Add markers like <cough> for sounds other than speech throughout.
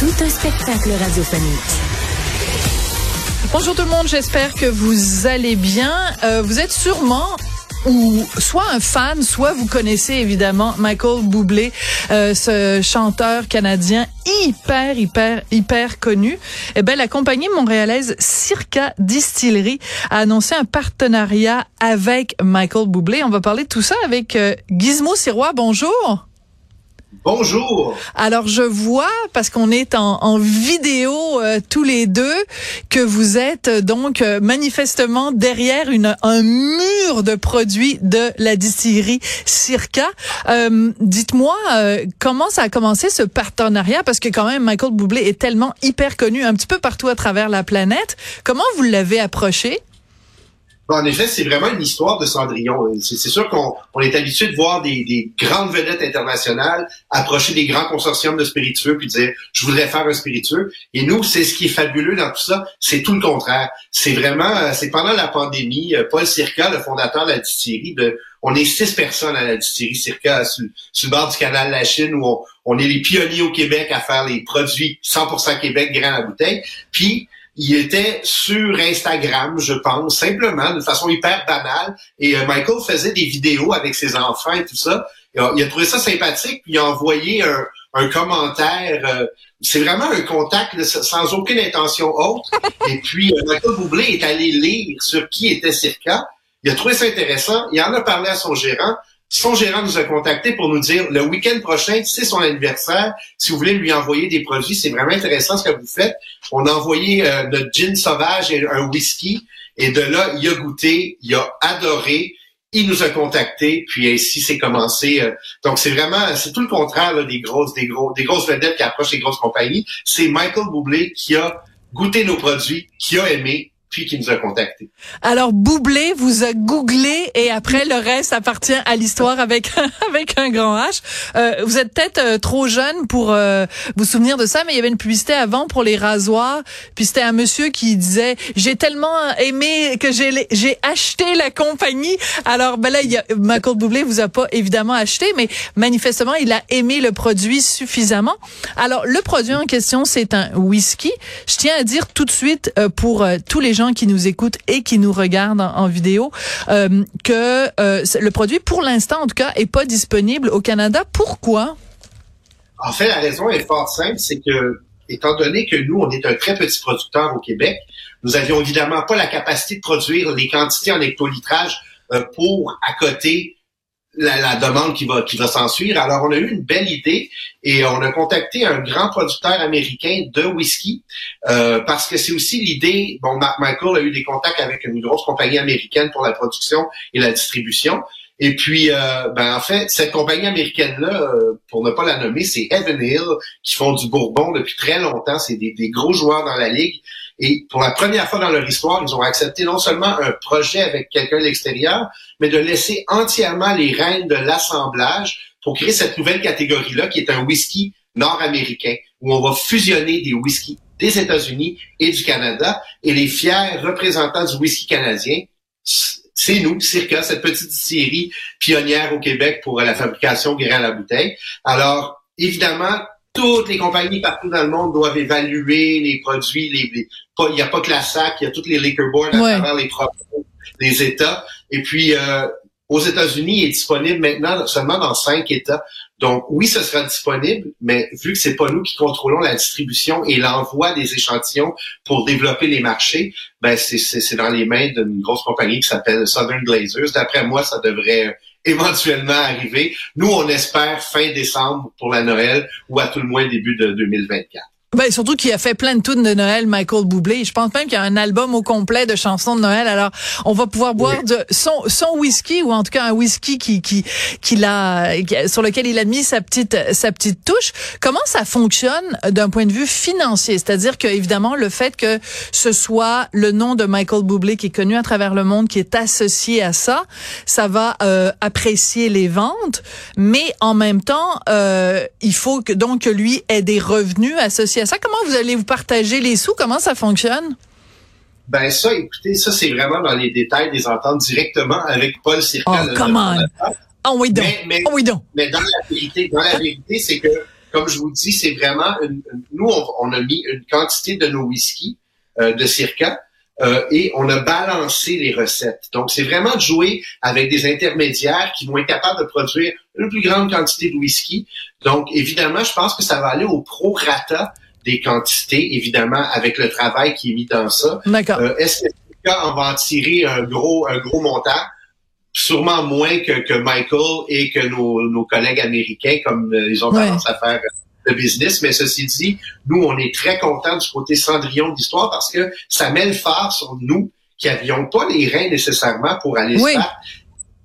Tout un spectacle radiophonique. Bonjour tout le monde, j'espère que vous allez bien. Euh, vous êtes sûrement ou soit un fan, soit vous connaissez évidemment Michael Bublé, euh, ce chanteur canadien hyper hyper hyper connu. Eh ben la compagnie montréalaise Circa Distillery a annoncé un partenariat avec Michael Bublé. On va parler de tout ça avec euh, Gizmo Sirois. Bonjour. Bonjour. Alors je vois parce qu'on est en, vidéo euh, tous les deux que vous êtes euh, donc euh, manifestement derrière une un mur de produits de la distillerie Circa. Dites-moi comment ça a commencé ce partenariat? Parce que quand même Michael Bublé est tellement hyper connu un petit peu partout à travers la planète. Comment vous l'avez approché? En effet, c'est vraiment une histoire de Cendrillon. C'est sûr qu'on on est habitué de voir des, des, grandes vedettes internationales approcher des grands consortiums de spiritueux puis dire je voudrais faire un spiritueux. Et nous, c'est ce qui est fabuleux dans tout ça, c'est tout le contraire. C'est vraiment, euh, c'est pendant la pandémie, euh, Paul Circa, le fondateur de la distillerie, de, on est six personnes à la distillerie Circa sur, le bord du canal de la Chine où on, est les pionniers au Québec à faire les produits 100% Québec grain à bouteille. Puis il était sur Instagram, je pense, simplement, de façon hyper banale. Et euh, Michael faisait des vidéos avec ses enfants et tout ça. Il a, trouvé ça sympathique, puis il a envoyé un, commentaire. Euh, c'est vraiment un contact sans aucune intention autre. <laughs> Et puis, euh, Michael Boublé est allé lire sur qui était Circa. Il a trouvé ça intéressant. Il en a parlé à son gérant. Son gérant nous a contacté pour nous dire le week-end prochain, c'est son anniversaire. Si vous voulez lui envoyer des produits, c'est vraiment intéressant ce que vous faites. On a envoyé euh, notre gin sauvage et un whisky. Et de là, il a goûté, il a adoré. Il nous a contacté, puis ainsi c'est commencé. Euh. donc c'est vraiment, c'est tout le contraire des grosses, des gros, des grosses vedettes qui approchent les grosses compagnies. C'est Michael Bublé qui a goûté nos produits, qui a aimé, puis qui nous a. Alors Boublé vous a googlé et après le reste appartient à l'histoire avec <laughs> avec un grand H. Euh, vous êtes peut-être euh, trop jeune pour euh, vous souvenir de ça, mais il y avait une publicité avant pour les rasoirs, puis c'était un monsieur qui disait j'ai tellement aimé que j'ai j'ai acheté la compagnie. Alors ben là il y a, Boublé vous a pas évidemment acheté, mais manifestement il a aimé le produit suffisamment. Alors le produit en question c'est un whisky. Je tiens à dire tout de suite pour tous les gens qui nous écoutent et qui nous regardent en, vidéo euh, que euh, le produit, pour l'instant en tout cas, est pas disponible au Canada. Pourquoi? En fait, la raison est fort simple, c'est que étant donné que nous, on est un très petit producteur au Québec, nous avions évidemment pas la capacité de produire les quantités en hectolitrage euh, pour à la, demande qui va qui va s'ensuivre. Alors, on a eu une belle idée et on a contacté un grand producteur américain de whisky euh, parce que c'est aussi l'idée. Bon, Mark Michael a eu des contacts avec une grosse compagnie américaine pour la production et la distribution. Et puis, euh, ben en fait, cette compagnie américaine-là, euh, pour ne pas la nommer, c'est Evan Hill, qui font du Bourbon depuis très longtemps. C'est des, gros joueurs dans la ligue. Et pour la première fois dans leur histoire, ils ont accepté non seulement un projet avec quelqu'un de l'extérieur, mais de laisser entièrement les rênes de l'assemblage pour créer cette nouvelle catégorie-là, qui est un whisky nord-américain, où on va fusionner des whiskies des États-Unis et du Canada, et les fiers représentants du whisky canadien, c'est nous, Circa, cette petite série pionnière au Québec pour la fabrication grain à la bouteille. Alors, évidemment, toutes les compagnies partout dans le monde doivent évaluer les produits. Les, il n'y a pas que la SAC, il y a toutes les liquor boards à travers les provinces, les États. Et puis, euh, aux États-Unis, il est disponible maintenant seulement dans cinq États. Donc, oui, ce sera disponible, mais vu que c'est pas nous qui contrôlons la distribution et l'envoi des échantillons pour développer les marchés, ben c'est dans les mains d'une grosse compagnie qui s'appelle Southern Glazers. D'après moi, ça devrait éventuellement arriver. Nous, on espère fin décembre pour la Noël ou à tout le moins début de 2024. Ben, surtout qu'il a fait plein de tunes de Noël, Michael Bublé. Je pense même qu'il y a un album au complet de chansons de Noël. Alors, on va pouvoir boire de son, son whisky ou en tout cas un whisky qui qui qui l'a sur lequel il a mis sa petite sa petite touche. Comment ça fonctionne d'un point de vue financier? C'est-à-dire que évidemment le fait que ce soit le nom de Michael Bublé qui est connu à travers le monde qui est associé à ça, ça va euh, apprécier les ventes, mais en même temps, euh, il faut que donc que lui ait des revenus associés ça. Comment vous allez vous partager les sous? Comment ça fonctionne? Ben ça, écoutez, ça c'est vraiment dans les détails des ententes directement avec Paul Circa. Oh, come on! Oh oui donc! Mais, oh oui donc! Mais dans la vérité, dans la vérité, c'est que, comme je vous dis, c'est vraiment, une, nous, on, a mis une quantité de nos whisky euh, de Circa euh, et on a balancé les recettes. Donc, c'est vraiment de jouer avec des intermédiaires qui vont être capables de produire une plus grande quantité de whisky. Donc, évidemment, je pense que ça va aller au prorata des quantités, évidemment, avec le travail qui est mis dans ça. D'accord. Euh, est-ce que on va en tirer un gros, un gros montant? Sûrement moins que, que Michael et que nos, nos collègues américains, comme euh, ils ont tendance à faire le business. Mais ceci dit, nous, on est très contents du côté Cendrillon de l'histoire parce que ça met le phare sur nous qui avions pas les reins nécessairement pour aller se faire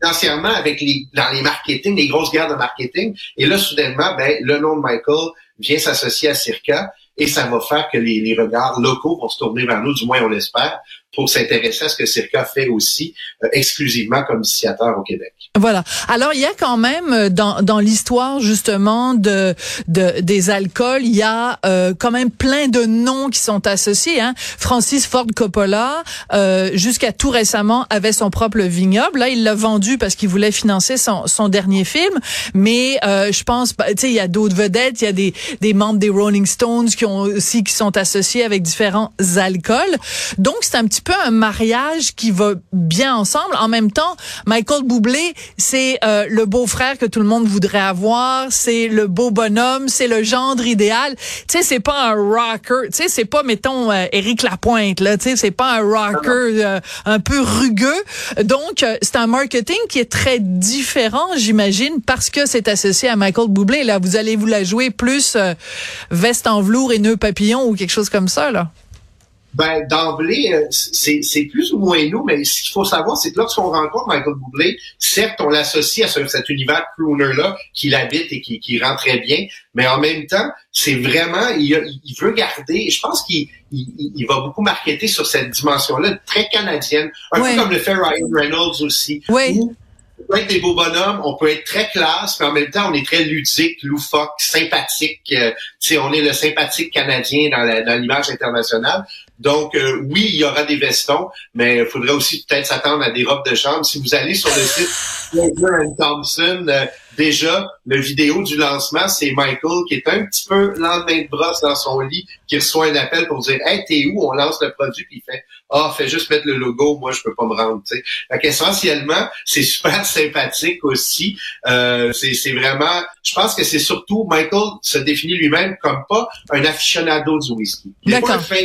financièrement avec les dans les marketing, les grosses guerres de marketing. Et là, soudainement, ben, le nom de Michael vient s'associer à Circa et ça va faire que les, les, regards locaux vont se tourner vers nous, du moins on l'espère, pour s'intéresser à ce que Circa fait aussi euh, exclusivement comme initiateur au Québec. Voilà. Alors il y a quand même euh, dans, dans l'histoire justement de, de des alcools, il y a euh, quand même plein de noms qui sont associés. Hein. Francis Ford Coppola, euh, jusqu'à tout récemment, avait son propre vignoble. Là, il l'a vendu parce qu'il voulait financer son, son dernier film. Mais euh, je pense, bah, tu sais, il y a d'autres vedettes, il y a des, des membres des Rolling Stones qui ont aussi qui sont associés avec différents alcools. Donc c'est un petit peu un mariage qui va bien ensemble. En même temps, Michael Bublé, c'est euh, le beau-frère que tout le monde voudrait avoir, c'est le beau bonhomme, c'est le gendre idéal. Tu sais, c'est pas un rocker, tu sais, c'est pas mettons euh, Éric Lapointe là, tu sais, c'est pas un rocker euh, un peu rugueux. Donc euh, c'est un marketing qui est très différent, j'imagine, parce que c'est associé à Michael Bublé. Là, vous allez vous la jouer plus veste en velours et nœud papillon ou quelque chose comme ça là. Ben, d'emblée, euh, c'est plus ou moins nous, mais ce qu'il faut savoir, c'est que lorsqu'on rencontre Michael Bublé, certes, on l'associe à cet univers crooner-là qu'il habite et qui, qui rend très bien, mais en même temps, c'est vraiment, il, il, veut garder, je pense qu'il il, va beaucoup marketer sur cette dimension-là, très canadienne, un peu comme le fait Ryan Reynolds aussi. Oui. On peut être des beaux bonhommes, on peut être très classe, mais en même temps, on est très ludique, loufoque, sympathique. Euh, on est le sympathique canadien dans l'image internationale. Donc, euh, oui, il y aura des vestons, mais il faudrait aussi peut-être s'attendre à des robes de chambre. Si vous allez sur le site <laughs> Thompson, euh, déjà, le vidéo du lancement, c'est Michael qui est un petit peu lendemain de brosse dans son lit, qui reçoit un appel pour dire Hey, t'es où? On lance le produit, puis il fait Ah, fais juste mettre le logo, moi je peux pas me rendre. T'sais. essentiellement, c'est <laughs> super sympathique aussi. Euh, c'est vraiment. Je pense que c'est surtout Michael se définit lui-même comme pas un aficionado du whisky. Il n'est pas un fin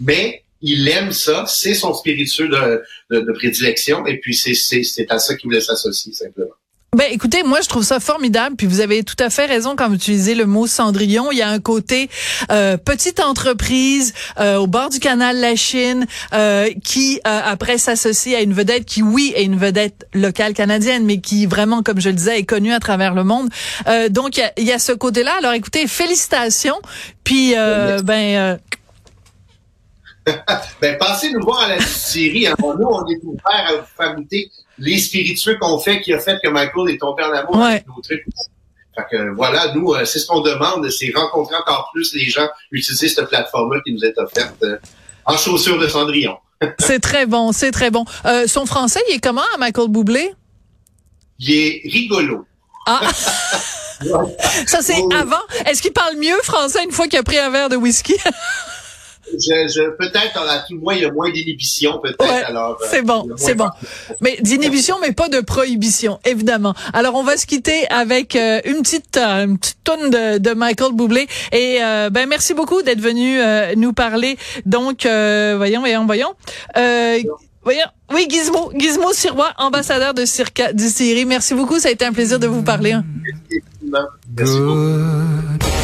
mais il aime ça, c'est son spiritueux de, de, prédilection, et puis c'est à ça qu'il voulait s'associer simplement. Ben écoutez, moi je trouve ça formidable, puis vous avez tout à fait raison quand vous utilisez le mot Cendrillon. Il y a un côté euh, petite entreprise euh, au bord du canal La Chine euh, qui après s'associe à une vedette qui oui est une vedette locale canadienne, mais qui vraiment, comme je le disais, est connue à travers le monde. donc il y a, y a, ce côté-là. Alors écoutez, félicitations. Puis ben <laughs> ben, passez nous voir à la série. Hein. Nous, on est ouverts à vous faire goûter les spiritueux qu'on fait qui a fait que Michael est tombé en amour avec nos trucs. Fait que voilà, nous, euh, c'est ce qu'on demande, c'est rencontrer encore plus les gens, utiliser cette plateforme-là qui nous est offerte euh, en chaussures de Cendrillon. <laughs> c'est très bon, c'est très bon. Euh, son français, il est comment à Michael Boublé? Il est rigolo. Ah! <laughs> Ça, c'est avant. Est-ce qu'il parle mieux français une fois qu'il a pris un verre de whisky? Je, peut-être à tout moins il y a moins d'inhibition peut-être. alors euh, c'est bon, c'est bon. Mais d'inhibition, mais pas de prohibition, évidemment. Alors on va se quitter avec euh, une petite euh, une petite tonne de, de Michael Bublé et ben merci beaucoup d'être venu nous parler. Donc voyons, voyons, voyons. Voyons. Oui, Gizmo, Gizmo Sirois, ambassadeur de Circa Distillery. Merci beaucoup, ça a été un plaisir de vous parler. Hein. Merci beaucoup.